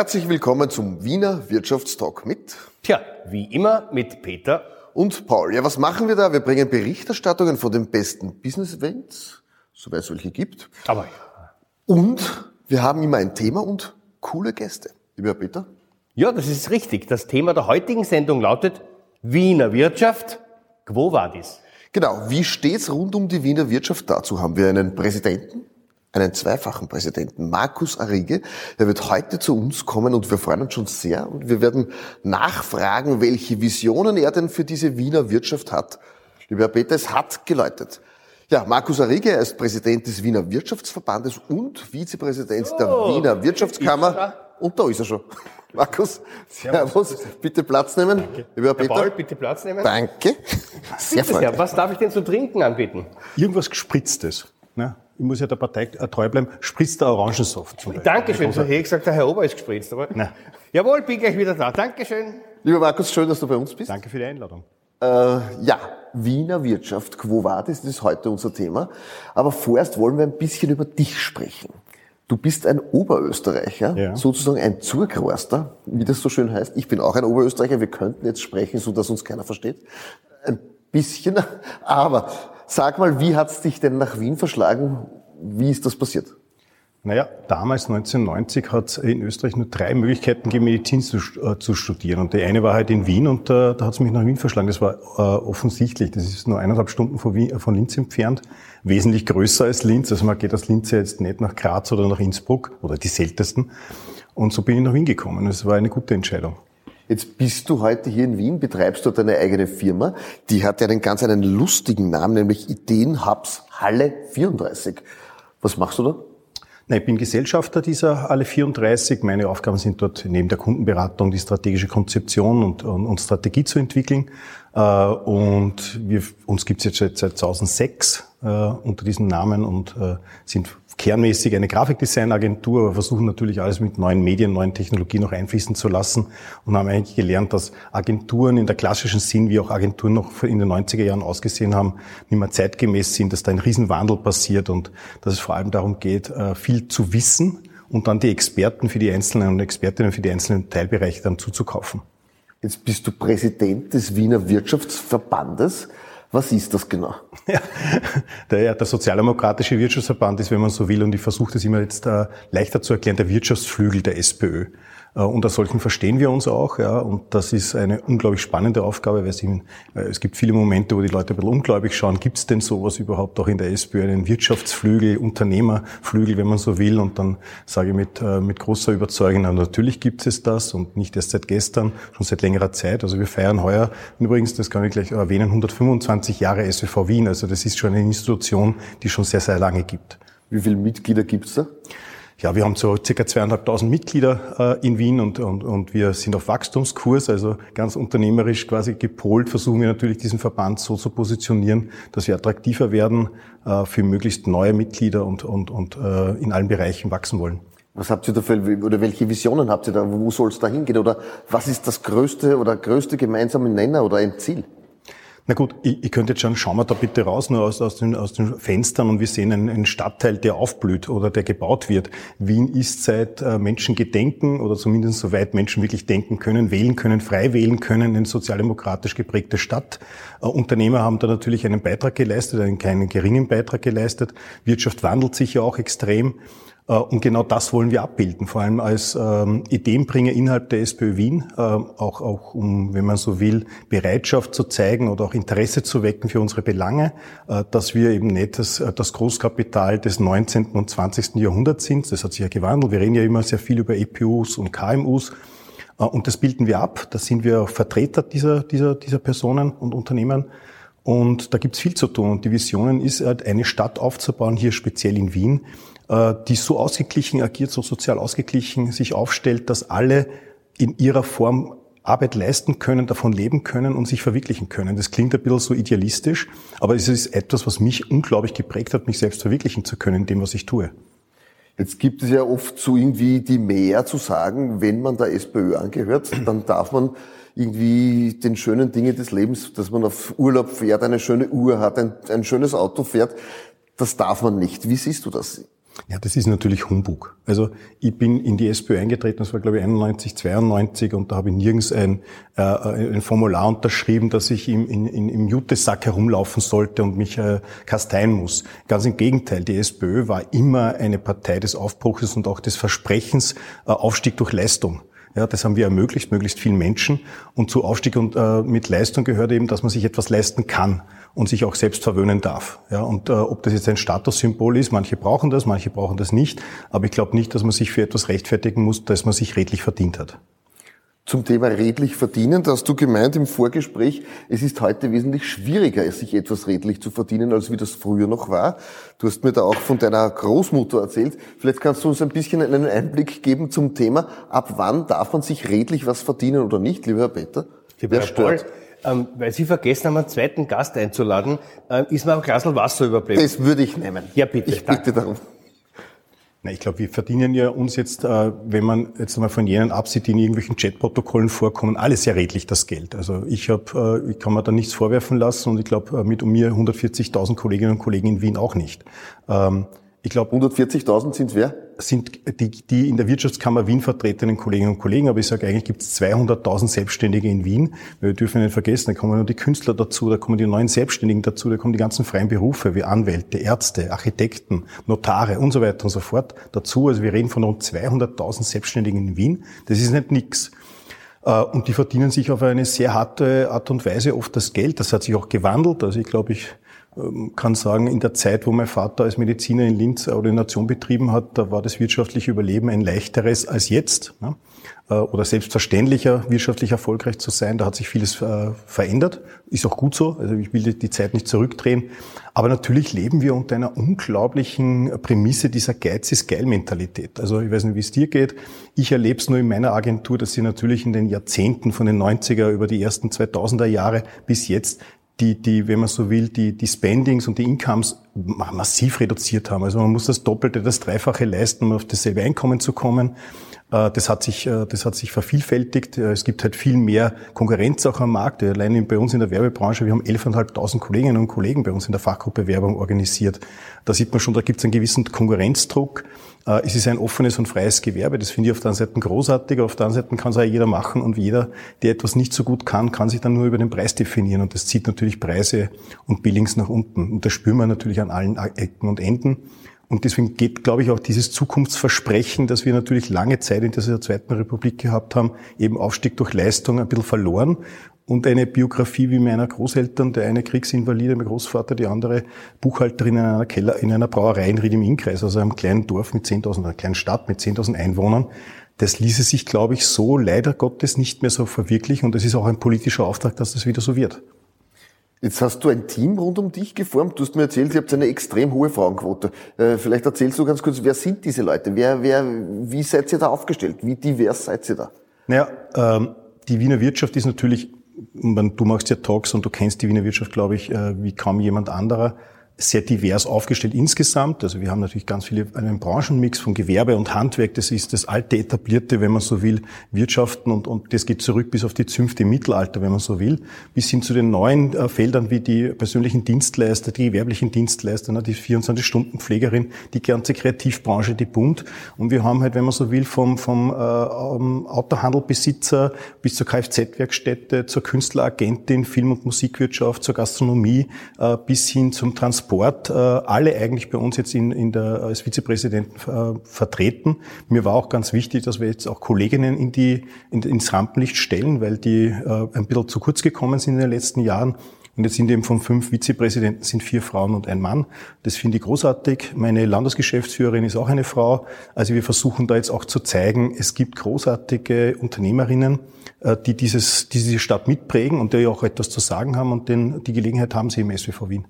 Herzlich willkommen zum Wiener Wirtschaftstalk mit. Tja, wie immer mit Peter und Paul. Ja, was machen wir da? Wir bringen Berichterstattungen von den besten Business Events, soweit es welche gibt. Aber ja. Und wir haben immer ein Thema und coole Gäste. Lieber Peter? Ja, das ist richtig. Das Thema der heutigen Sendung lautet Wiener Wirtschaft. Quo vadis? Genau. Wie steht's rund um die Wiener Wirtschaft? Dazu haben wir einen Präsidenten, einen zweifachen Präsidenten, Markus Arrige. Der wird heute zu uns kommen und wir freuen uns schon sehr und wir werden nachfragen, welche Visionen er denn für diese Wiener Wirtschaft hat. Lieber Herr Peter, es hat geläutet. Ja, Markus Arrige, er ist Präsident des Wiener Wirtschaftsverbandes und Vizepräsident oh, der Wiener Wirtschaftskammer. Und da ist er schon. Markus, Servus, bitte Platz nehmen. Danke. Lieber Peter. Paul, bitte Platz nehmen. Danke. Sehr freundlich. Was darf ich denn zu trinken anbieten? Irgendwas Gespritztes. Ne? Ich muss ja der Partei treu bleiben, spritzt der Orangensaft zum Beispiel. Dankeschön, so hätte ich gesagt, der Herr Ober ist gespritzt. Aber Nein. Jawohl, bin gleich wieder da. Dankeschön. Lieber Markus, schön, dass du bei uns bist. Danke für die Einladung. Äh, ja, Wiener Wirtschaft, Quo Vadis, das ist heute unser Thema. Aber vorerst wollen wir ein bisschen über dich sprechen. Du bist ein Oberösterreicher, ja. sozusagen ein Zurgroaster, wie das so schön heißt. Ich bin auch ein Oberösterreicher. Wir könnten jetzt sprechen, so dass uns keiner versteht. Ein bisschen, aber Sag mal, wie hat's dich denn nach Wien verschlagen? Wie ist das passiert? Naja, damals 1990 hat es in Österreich nur drei Möglichkeiten gegeben, Medizin zu, äh, zu studieren. Und die eine war halt in Wien und äh, da hat es mich nach Wien verschlagen. Das war äh, offensichtlich. Das ist nur eineinhalb Stunden von, Wien, von Linz entfernt. Wesentlich größer als Linz. Also man geht aus Linz ja jetzt nicht nach Graz oder nach Innsbruck oder die seltensten. Und so bin ich nach Wien gekommen. Es war eine gute Entscheidung. Jetzt bist du heute hier in Wien, betreibst dort eine eigene Firma. Die hat ja einen ganz einen lustigen Namen, nämlich Ideenhubs Halle 34. Was machst du da? Na, ich bin Gesellschafter dieser Halle 34. Meine Aufgaben sind dort neben der Kundenberatung die strategische Konzeption und, und, und Strategie zu entwickeln. Äh, und wir, uns gibt es jetzt seit 2006 äh, unter diesem Namen und äh, sind kernmäßig eine Grafikdesignagentur, aber versuchen natürlich alles mit neuen Medien, neuen Technologien noch einfließen zu lassen und haben eigentlich gelernt, dass Agenturen in der klassischen Sinn, wie auch Agenturen noch in den 90er Jahren ausgesehen haben, nicht mehr zeitgemäß sind, dass da ein Riesenwandel passiert und dass es vor allem darum geht, äh, viel zu wissen und dann die Experten für die einzelnen und Expertinnen für die einzelnen Teilbereiche dann zuzukaufen. Jetzt bist du Präsident des Wiener Wirtschaftsverbandes. Was ist das genau? Ja, der, der Sozialdemokratische Wirtschaftsverband ist, wenn man so will, und ich versuche das immer jetzt äh, leichter zu erklären, der Wirtschaftsflügel der SPÖ. Äh, unter solchen verstehen wir uns auch, ja, und das ist eine unglaublich spannende Aufgabe, weil es, äh, es gibt viele Momente, wo die Leute ein bisschen ungläubig schauen, gibt es denn sowas überhaupt auch in der SPÖ, einen Wirtschaftsflügel, Unternehmerflügel, wenn man so will, und dann sage ich mit, äh, mit großer Überzeugung, na, natürlich gibt es das und nicht erst seit gestern, schon seit längerer Zeit. Also wir feiern heuer, übrigens, das kann ich gleich erwähnen, 125 Jahre SWV Wien, also das ist schon eine Institution, die schon sehr, sehr lange gibt. Wie viele Mitglieder gibt's da? Ja, wir haben so circa zweieinhalbtausend Mitglieder äh, in Wien und, und, und wir sind auf Wachstumskurs, also ganz unternehmerisch quasi gepolt, versuchen wir natürlich diesen Verband so zu positionieren, dass wir attraktiver werden äh, für möglichst neue Mitglieder und, und, und äh, in allen Bereichen wachsen wollen. Was habt ihr da für, oder welche Visionen habt ihr da? Wo soll es da hingehen? Oder was ist das größte oder größte gemeinsame Nenner oder ein Ziel? Na gut, ich, ich könnte jetzt schauen, schauen wir da bitte raus, nur aus, aus, den, aus den Fenstern und wir sehen einen, einen Stadtteil, der aufblüht oder der gebaut wird. Wien ist seit äh, Menschen gedenken oder zumindest soweit Menschen wirklich denken können, wählen können, frei wählen können, eine sozialdemokratisch geprägte Stadt. Äh, Unternehmer haben da natürlich einen Beitrag geleistet, einen keinen geringen Beitrag geleistet. Wirtschaft wandelt sich ja auch extrem. Äh, und genau das wollen wir abbilden, vor allem als ähm, Ideenbringer innerhalb der SPÖ Wien, äh, auch, auch um, wenn man so will, Bereitschaft zu zeigen oder auch Interesse zu wecken für unsere Belange, äh, dass wir eben nicht das, äh, das Großkapital des 19. und 20. Jahrhunderts sind. Das hat sich ja gewandelt. Wir reden ja immer sehr viel über EPUs und KMUs. Äh, und das bilden wir ab. Da sind wir Vertreter dieser, dieser, dieser Personen und Unternehmen. Und da gibt's viel zu tun. Und die Visionen ist halt, eine Stadt aufzubauen, hier speziell in Wien, die so ausgeglichen agiert, so sozial ausgeglichen sich aufstellt, dass alle in ihrer Form Arbeit leisten können, davon leben können und sich verwirklichen können. Das klingt ein bisschen so idealistisch, aber es ist etwas, was mich unglaublich geprägt hat, mich selbst verwirklichen zu können in dem, was ich tue. Jetzt gibt es ja oft so irgendwie die Mehr zu sagen, wenn man der SPÖ angehört, dann darf man irgendwie den schönen Dingen des Lebens, dass man auf Urlaub fährt, eine schöne Uhr hat, ein, ein schönes Auto fährt, das darf man nicht. Wie siehst du das? Ja, das ist natürlich Humbug. Also ich bin in die SPÖ eingetreten, das war glaube ich 91, 92 und da habe ich nirgends ein, äh, ein Formular unterschrieben, dass ich im, in, im Jutesack herumlaufen sollte und mich äh, kasteien muss. Ganz im Gegenteil, die SPÖ war immer eine Partei des Aufbruches und auch des Versprechens äh, Aufstieg durch Leistung. Ja, das haben wir ermöglicht, möglichst vielen Menschen. Und zu Aufstieg und äh, mit Leistung gehört eben, dass man sich etwas leisten kann und sich auch selbst verwöhnen darf. Ja, und äh, ob das jetzt ein Statussymbol ist, manche brauchen das, manche brauchen das nicht. Aber ich glaube nicht, dass man sich für etwas rechtfertigen muss, dass man sich redlich verdient hat. Zum Thema redlich verdienen, da hast du gemeint im Vorgespräch, es ist heute wesentlich schwieriger, sich etwas redlich zu verdienen, als wie das früher noch war. Du hast mir da auch von deiner Großmutter erzählt. Vielleicht kannst du uns ein bisschen einen Einblick geben zum Thema, ab wann darf man sich redlich was verdienen oder nicht, lieber Herr Peter? Lieber Wer Herr stört? Paul, ähm, weil Sie vergessen haben, einen zweiten Gast einzuladen, äh, ist mir ein Glas Wasser überbleiben. Das würde ich nehmen. Ja, bitte. Ich bitte darum. Na, ich glaube, wir verdienen ja uns jetzt, äh, wenn man jetzt einmal von jenen absieht, die in irgendwelchen Chatprotokollen vorkommen, alles sehr redlich das Geld. Also ich habe, äh, ich kann mir da nichts vorwerfen lassen und ich glaube, äh, mit um mir 140.000 Kolleginnen und Kollegen in Wien auch nicht. Ähm, ich glaube, 140.000 sind wer? Sind die, die in der Wirtschaftskammer Wien vertretenen Kolleginnen und Kollegen, aber ich sage eigentlich gibt es 200.000 Selbstständige in Wien. Wir dürfen nicht vergessen, da kommen nur die Künstler dazu, da kommen die neuen Selbstständigen dazu, da kommen die ganzen freien Berufe wie Anwälte, Ärzte, Architekten, Notare und so weiter und so fort dazu. Also wir reden von rund 200.000 Selbstständigen in Wien. Das ist nicht nix. Äh, und die verdienen sich auf eine sehr harte Art und Weise oft das Geld. Das hat sich auch gewandelt. Also ich glaube, ich kann sagen, in der Zeit, wo mein Vater als Mediziner in Linz Ordination betrieben hat, da war das wirtschaftliche Überleben ein leichteres als jetzt. Äh, oder selbstverständlicher, wirtschaftlich erfolgreich zu sein. Da hat sich vieles äh, verändert. Ist auch gut so. Also ich will die Zeit nicht zurückdrehen. Aber natürlich leben wir unter einer unglaublichen Prämisse dieser Geiz ist geil Mentalität. Also ich weiß nicht, wie es dir geht. Ich erlebe es nur in meiner Agentur, dass sie natürlich in den Jahrzehnten von den 90er über die ersten 2000er Jahre bis jetzt die, die, wenn man so will, die, die Spendings und die Incomes massiv reduziert haben. Also man muss das Doppelte, das Dreifache leisten, um auf dasselbe Einkommen zu kommen. Äh, das hat sich, äh, das hat sich vervielfältigt. Äh, es gibt halt viel mehr Konkurrenz auch am Markt. Allein bei uns in der Werbebranche, wir haben 11.500 Kolleginnen und Kollegen bei uns in der Fachgruppe Werbung organisiert. Da sieht man schon, da gibt es einen gewissen Konkurrenzdruck. Es ist ein offenes und freies Gewerbe. Das finde ich auf der einen Seite großartig. Auf der anderen Seite kann es auch jeder machen und jeder, der etwas nicht so gut kann, kann sich dann nur über den Preis definieren. Und das zieht natürlich Preise und Billings nach unten. Und das spüren wir natürlich an allen Ecken und Enden. Und deswegen geht, glaube ich, auch dieses Zukunftsversprechen, das wir natürlich lange Zeit in dieser Zweiten Republik gehabt haben, eben Aufstieg durch Leistung ein bisschen verloren. Und eine Biografie wie meiner Großeltern, der eine Kriegsinvalide, mein Großvater, die andere Buchhalterin in einer Keller, in einer Brauerei in Ried im Innkreis, also einem kleinen Dorf mit 10.000, einer kleinen Stadt mit 10.000 Einwohnern. Das ließe sich, glaube ich, so leider Gottes nicht mehr so verwirklichen. Und es ist auch ein politischer Auftrag, dass das wieder so wird. Jetzt hast du ein Team rund um dich geformt. Du hast mir erzählt, ihr habt eine extrem hohe Frauenquote. Äh, vielleicht erzählst du ganz kurz, wer sind diese Leute? Wer, wer, wie seid ihr da aufgestellt? Wie divers seid ihr da? Naja, ähm, die Wiener Wirtschaft ist natürlich, du machst ja Talks und du kennst die Wiener Wirtschaft, glaube ich, äh, wie kaum jemand anderer sehr divers aufgestellt insgesamt. Also wir haben natürlich ganz viele, einen Branchenmix von Gewerbe und Handwerk. Das ist das alte etablierte, wenn man so will, Wirtschaften und, und das geht zurück bis auf die Zünfte im Mittelalter, wenn man so will, bis hin zu den neuen äh, Feldern wie die persönlichen Dienstleister, die gewerblichen Dienstleister, ne, die 24-Stunden-Pflegerin, die ganze Kreativbranche, die Bund. Und wir haben halt, wenn man so will, vom, vom äh, Autohandelbesitzer bis zur Kfz-Werkstätte, zur Künstleragentin, Film- und Musikwirtschaft, zur Gastronomie äh, bis hin zum Transport Sport äh, alle eigentlich bei uns jetzt in, in der, als Vizepräsidenten äh, vertreten. Mir war auch ganz wichtig, dass wir jetzt auch Kolleginnen in die, in, ins Rampenlicht stellen, weil die äh, ein bisschen zu kurz gekommen sind in den letzten Jahren. Und jetzt sind eben von fünf Vizepräsidenten sind vier Frauen und ein Mann. Das finde ich großartig. Meine Landesgeschäftsführerin ist auch eine Frau. Also wir versuchen da jetzt auch zu zeigen, es gibt großartige Unternehmerinnen, die dieses, diese Stadt mitprägen und die auch etwas zu sagen haben und den, die Gelegenheit haben sie im SWV Wien.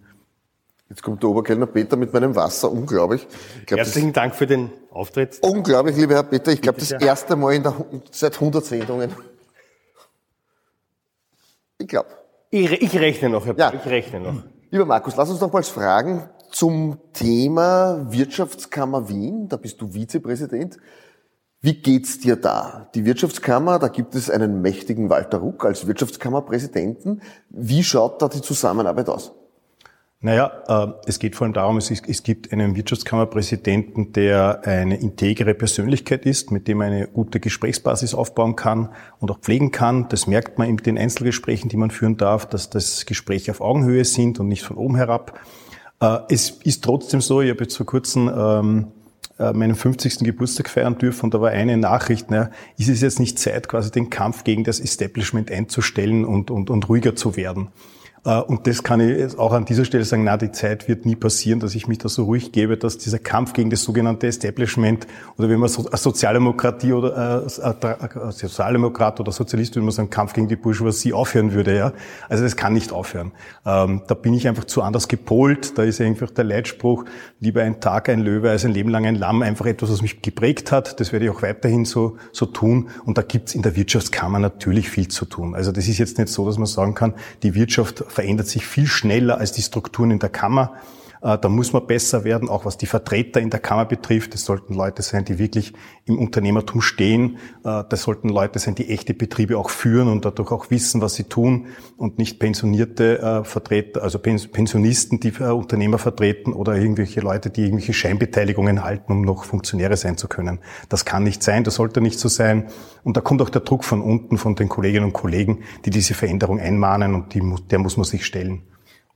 Jetzt kommt der Oberkellner Peter mit meinem Wasser, unglaublich. Glaub, Herzlichen Dank für den Auftritt. Unglaublich, lieber Herr Peter. Ich glaube, das erste Mal in der, seit 100 Sendungen. Ich glaube. Ich, ich, rechne noch, Herr ja. Peter, ich rechne noch. Lieber Markus, lass uns noch mal fragen zum Thema Wirtschaftskammer Wien. Da bist du Vizepräsident. Wie geht's dir da? Die Wirtschaftskammer, da gibt es einen mächtigen Walter Ruck als Wirtschaftskammerpräsidenten. Wie schaut da die Zusammenarbeit aus? Naja, äh, es geht vor allem darum, es, gibt einen Wirtschaftskammerpräsidenten, der eine integere Persönlichkeit ist, mit dem man eine gute Gesprächsbasis aufbauen kann und auch pflegen kann. Das merkt man in den Einzelgesprächen, die man führen darf, dass das Gespräche auf Augenhöhe sind und nicht von oben herab. Äh, es ist trotzdem so, ich habe jetzt vor kurzem ähm, äh, meinen 50. Geburtstag feiern dürfen und da war eine Nachricht, naja, ist es jetzt nicht Zeit, quasi den Kampf gegen das Establishment einzustellen und, und, und ruhiger zu werden? Äh, und das kann ich auch an dieser Stelle sagen, na, die Zeit wird nie passieren, dass ich mich da so ruhig gebe, dass dieser Kampf gegen das sogenannte Establishment oder wenn man so, Sozialdemokratie oder äh, Sozialdemokrat oder Sozialist, wenn man sagen, Kampf gegen die Bourgeoisie aufhören würde, ja. Also das kann nicht aufhören. Ähm, da bin ich einfach zu anders gepolt. Da ist einfach der Leitspruch, lieber ein Tag ein Löwe als ein Leben lang ein Lamm, einfach etwas, was mich geprägt hat. Das werde ich auch weiterhin so, so tun. Und da gibt's in der Wirtschaftskammer natürlich viel zu tun. Also das ist jetzt nicht so, dass man sagen kann, die Wirtschaft verändert sich viel schneller als die Strukturen in der Kammer. Äh, da muss man besser werden, auch was die Vertreter in der Kammer betrifft. Das sollten Leute sein, die wirklich im Unternehmertum stehen. Äh, das sollten Leute sein, die echte Betriebe auch führen und dadurch auch wissen, was sie tun und nicht pensionierte äh, Vertreter, also Pensionisten, die Unternehmer vertreten oder irgendwelche Leute, die irgendwelche Scheinbeteiligungen halten, um noch Funktionäre sein zu können. Das kann nicht sein, das sollte nicht so sein. Und da kommt auch der Druck von unten, von den Kolleginnen und Kollegen, die diese Veränderung einmahnen und die, der muss man sich stellen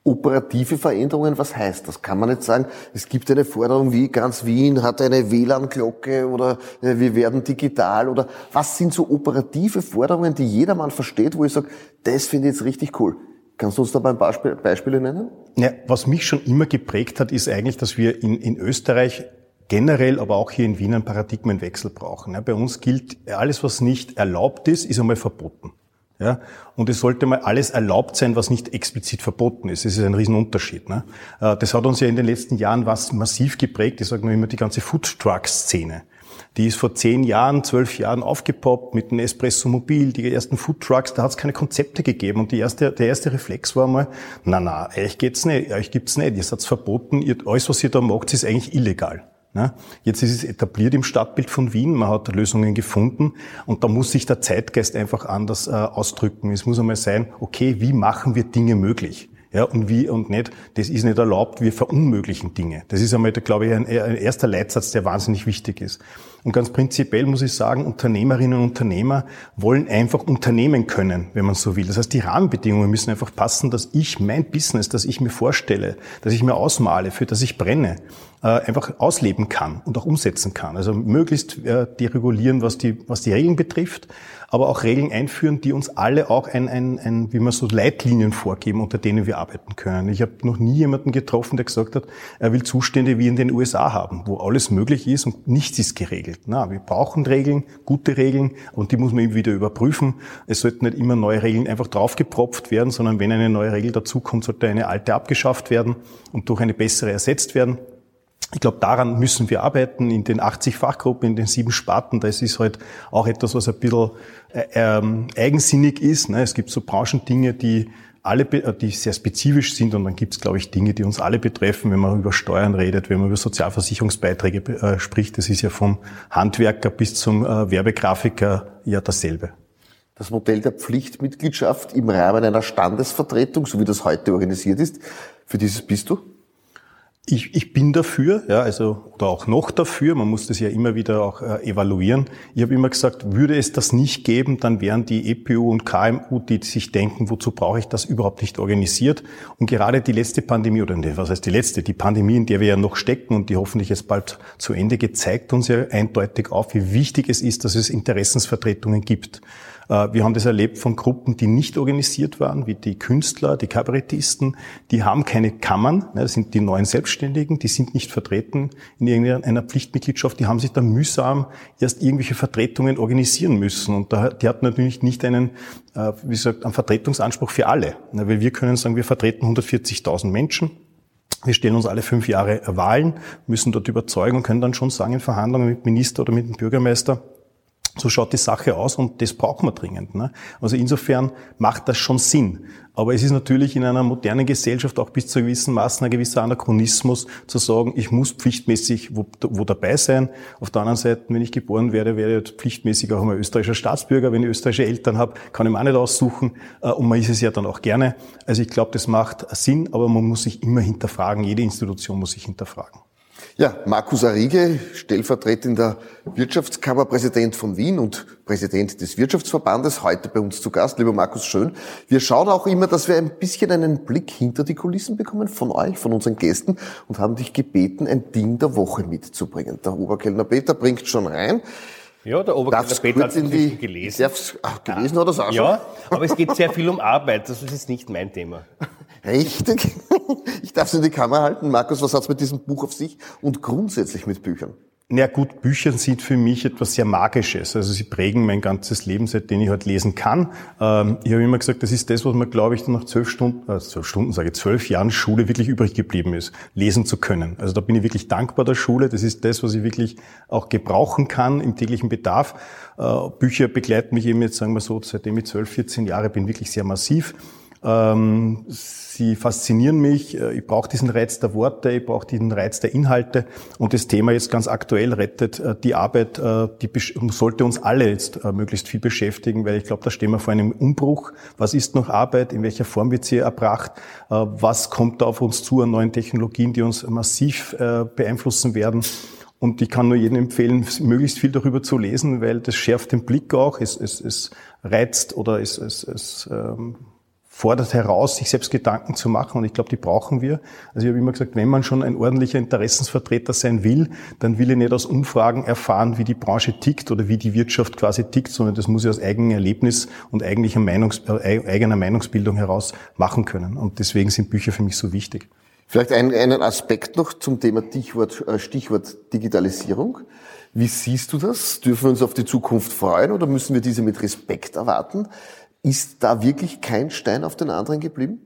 operative Veränderungen, was heißt das? Kann man nicht sagen, es gibt eine Forderung wie ganz Wien hat eine WLAN-Glocke oder äh, wir werden digital oder was sind so operative Forderungen, die jedermann versteht, wo ich sage, das finde ich jetzt richtig cool. Kannst du uns da ein paar Beispiele nennen? Ja, was mich schon immer geprägt hat, ist eigentlich, dass wir in, in Österreich generell, aber auch hier in Wien einen Paradigmenwechsel brauchen. Ja, bei uns gilt, alles, was nicht erlaubt ist, ist einmal verboten. Ja? Und es sollte mal alles erlaubt sein, was nicht explizit verboten ist. Das ist ein Riesenunterschied. Ne? Äh, das hat uns ja in den letzten Jahren was massiv geprägt. Ich sage nur immer die ganze Food-Truck-Szene. Die ist vor zehn Jahren, zwölf Jahren aufgepoppt mit dem Espresso Mobil, die ersten Food Trucks, da hat es keine Konzepte gegeben. Und die erste, der erste Reflex war mal, na na, euch geht's nicht, euch gibt's nicht, ihr seid verboten, ihr, alles, was ihr da macht, ist eigentlich illegal. Ne? Jetzt ist es etabliert im Stadtbild von Wien, man hat Lösungen gefunden und da muss sich der Zeitgeist einfach anders äh, ausdrücken. Es muss einmal sein, okay, wie machen wir Dinge möglich? Ja, und wie und nicht, das ist nicht erlaubt, wir verunmöglichen Dinge. Das ist einmal, glaube ich, ein, ein erster Leitsatz, der wahnsinnig wichtig ist. Und ganz prinzipiell muss ich sagen, Unternehmerinnen und Unternehmer wollen einfach unternehmen können, wenn man so will. Das heißt, die Rahmenbedingungen müssen einfach passen, dass ich mein Business, das ich mir vorstelle, dass ich mir ausmale, für das ich brenne, äh, einfach ausleben kann und auch umsetzen kann. Also möglichst äh, deregulieren, was die, was die Regeln betrifft, aber auch Regeln einführen, die uns alle auch ein, ein, ein wie man so Leitlinien vorgeben, unter denen wir arbeiten können. Ich habe noch nie jemanden getroffen, der gesagt hat, er will Zustände wie in den USA haben, wo alles möglich ist und nichts ist geregelt. Na, wir brauchen Regeln, gute Regeln und die muss man immer wieder überprüfen. Es sollten nicht immer neue Regeln einfach draufgepropft werden, sondern wenn eine neue Regel dazukommt, sollte eine alte abgeschafft werden und durch eine bessere ersetzt werden. Ich glaube, daran müssen wir arbeiten in den 80 Fachgruppen, in den sieben Sparten. Das ist halt auch etwas, was ein bisschen äh, ähm, eigensinnig ist. Ne? Es gibt so Branchendinge, die alle, die sehr spezifisch sind und dann gibt es, glaube ich, Dinge, die uns alle betreffen, wenn man über Steuern redet, wenn man über Sozialversicherungsbeiträge äh, spricht. Das ist ja vom Handwerker bis zum äh, Werbegrafiker ja dasselbe. Das Modell der Pflichtmitgliedschaft im Rahmen einer Standesvertretung, so wie das heute organisiert ist, für dieses bist du? Ich, ich bin dafür, ja, also oder auch noch dafür. Man muss das ja immer wieder auch äh, evaluieren. Ich habe immer gesagt, würde es das nicht geben, dann wären die EPU und KMU, die sich denken, wozu brauche ich das, überhaupt nicht organisiert. Und gerade die letzte Pandemie oder ne, was heißt die letzte, die Pandemie, in der wir ja noch stecken und die hoffentlich jetzt bald zu Ende geht, zeigt uns ja eindeutig auf, wie wichtig es ist, dass es Interessensvertretungen gibt. Äh, wir haben das erlebt von Gruppen, die nicht organisiert waren, wie die Künstler, die Kabarettisten. Die haben keine Kammern, ne, das sind die neuen Selbstständigen, die sind nicht vertreten in irgendeiner Pflichtmitgliedschaft. Die haben sich dann mühsam erst irgendwelche Vertretungen organisieren müssen. Und die hatten natürlich nicht einen, äh, wie gesagt, einen Vertretungsanspruch für alle. Weil wir können sagen, wir vertreten 140.000 Menschen. Wir stellen uns alle fünf Jahre Wahlen, müssen dort überzeugen und können dann schon sagen in Verhandlungen mit Minister oder mit dem Bürgermeister, So schaut die Sache aus und das brauchen wir dringend. Ne? Also insofern macht das schon Sinn. Aber es ist natürlich in einer modernen Gesellschaft auch bis zu gewissen Maßen ein gewisser Anachronismus zu sagen, ich muss pflichtmäßig wo, wo dabei sein. Auf der anderen Seite, wenn ich geboren werde, werde ich pflichtmäßig auch einmal österreichischer Staatsbürger. Wenn ich österreichische Eltern habe, kann ich mir auch nicht aussuchen. Äh, und man ist es ja dann auch gerne. Also ich glaube, das macht Sinn, aber man muss sich immer hinterfragen. Jede Institution muss sich hinterfragen. Ja, Markus Arrige, stellvertretender Wirtschaftskammerpräsident von Wien und Präsident des Wirtschaftsverbandes, heute bei uns zu Gast. Lieber Markus, schön. Wir schauen auch immer, dass wir ein bisschen einen Blick hinter die Kulissen bekommen von euch, von unseren Gästen und haben dich gebeten, ein Ding der Woche mitzubringen. Der Oberkellner Peter bringt schon rein. Ja, der Oberkellner Peter hat es die, gelesen. Darf's, ach, gelesen hat er es auch schon? Ja, aber es geht sehr viel um Arbeit. Das ist jetzt nicht mein Thema. Richtig. Ich darf es in die Kamera halten. Markus, was hat es mit diesem Buch auf sich und grundsätzlich mit Büchern? Na gut, Bücher sind für mich etwas sehr Magisches. Also sie prägen mein ganzes Leben, seitdem ich halt lesen kann. Ähm, ich habe immer gesagt, das ist das, was mir, glaube ich, nach zwölf Stunden, äh, zwölf Stunden sage ich, zwölf Jahren Schule wirklich übrig geblieben ist, lesen zu können. Also da bin ich wirklich dankbar der Schule. Das ist das, was ich wirklich auch gebrauchen kann im täglichen Bedarf. Äh, Bücher begleiten mich eben jetzt, sagen wir so, seitdem ich zwölf, 14 Jahre bin, wirklich sehr massiv. Ähm, sie faszinieren mich. Äh, ich brauche diesen Reiz der Worte, ich brauche diesen Reiz der Inhalte. Und das Thema jetzt ganz aktuell rettet äh, die Arbeit, äh, die sollte uns alle jetzt möglichst viel beschäftigen, weil ich glaube, da stehen wir vor einem Umbruch. Was ist noch Arbeit? In welcher Form wird sie erbracht? Was kommt da auf uns zu an neuen Technologien, die uns massiv beeinflussen werden? Und ich kann nur jedem empfehlen, möglichst viel darüber zu lesen, weil das schärft den Blick auch, es, es, es reizt oder es, es, es ähm, fordert heraus, sich selbst Gedanken zu machen und ich glaube, die brauchen wir. Also ich habe immer gesagt, wenn man schon ein ordentlicher Interessensvertreter sein will, dann will ich nicht aus Umfragen erfahren, wie die Branche tickt oder wie die Wirtschaft quasi tickt, sondern das muss ich aus eigenem Erlebnis und Meinungs äh, eigener Meinungsbildung heraus machen können. Und deswegen sind Bücher für mich so wichtig. Vielleicht ein, einen Aspekt noch zum Thema Stichwort, äh, Stichwort Digitalisierung. Wie siehst du das? Dürfen wir uns auf die Zukunft freuen oder müssen wir diese mit Respekt erwarten? Ist da wirklich kein Stein auf den anderen geblieben?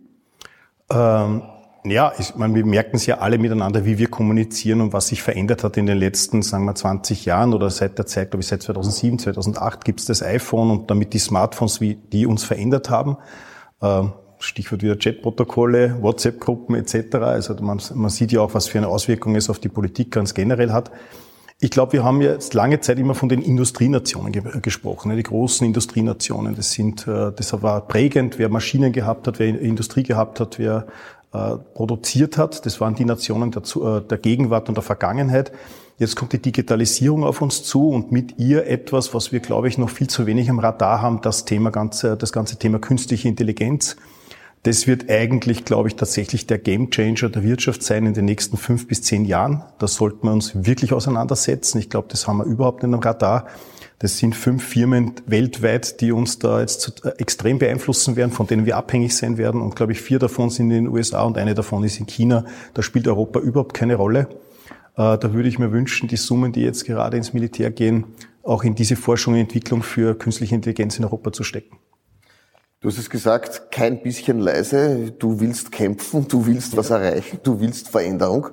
Ähm, ja, ich meine, wir merken es ja alle miteinander, wie wir kommunizieren und was sich verändert hat in den letzten, sagen wir, 20 Jahren oder seit der Zeit, glaube ich, seit 2007, 2008 gibt es das iPhone und damit die Smartphones, wie die uns verändert haben. Ähm, Stichwort wieder Chatprotokolle, WhatsApp-Gruppen etc. Also man, man sieht ja auch, was für eine Auswirkung es auf die Politik ganz generell hat. Ich glaube, wir haben jetzt lange Zeit immer von den Industrienationen ge gesprochen, ne? die großen Industrienationen. Das sind, äh, das war prägend, wer Maschinen gehabt hat, wer Industrie gehabt hat, wer äh, produziert hat. Das waren die Nationen der, äh, der Gegenwart und der Vergangenheit. Jetzt kommt die Digitalisierung auf uns zu und mit ihr etwas, was wir, glaube ich, noch viel zu wenig am Radar haben, das Thema ganze, das ganze Thema künstliche Intelligenz. Das wird eigentlich, glaube ich, tatsächlich der Gamechanger der Wirtschaft sein in den nächsten fünf bis zehn Jahren. Da sollten wir uns wirklich auseinandersetzen. Ich glaube, das haben wir überhaupt nicht am Radar. Das sind fünf Firmen weltweit, die uns da jetzt äh, extrem beeinflussen werden, von denen wir abhängig sein werden. Und glaube ich, vier davon sind in den USA und eine davon ist in China. Da spielt Europa überhaupt keine Rolle. Äh, da würde ich mir wünschen, die Summen, die jetzt gerade ins Militär gehen, auch in diese Forschung und Entwicklung für künstliche Intelligenz in Europa zu stecken. Du hast es gesagt, kein bisschen leise. Du willst kämpfen, du willst was erreichen, du willst Veränderung.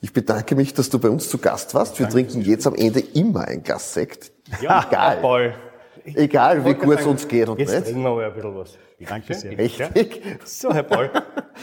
Ich bedanke mich, dass du bei uns zu Gast warst. Wir Danke. trinken jetzt am Ende immer ein Glas Sekt. Ja, egal. Paul. Egal, wie gut es uns geht. Und jetzt nicht. trinken wir mal ein bisschen was. Danke sehr. Richtig. So, Herr Paul.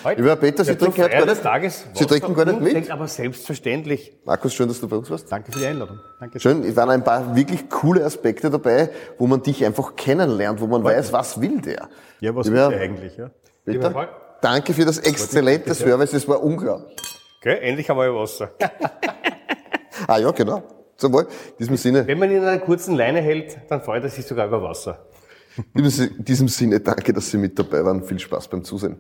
Heute Lieber Peter, Sie trinken heute gar nicht, Tages Sie trinken gar nicht mit? Aber selbstverständlich. Markus, schön, dass du bei uns warst. Danke für die Einladung. Danke. Schön, es waren ein paar wirklich coole Aspekte dabei, wo man dich einfach kennenlernt, wo man Heute. weiß, was will der. Ja, was will der eigentlich, ja. Peter, danke für das exzellente Service, es war unglaublich. Okay, endlich haben wir Wasser. ah ja, genau. Zum Wohl. In diesem Sinne. Wenn man ihn in einer kurzen Leine hält, dann freut er sich sogar über Wasser. In diesem Sinne, danke, dass Sie mit dabei waren. Viel Spaß beim Zusehen.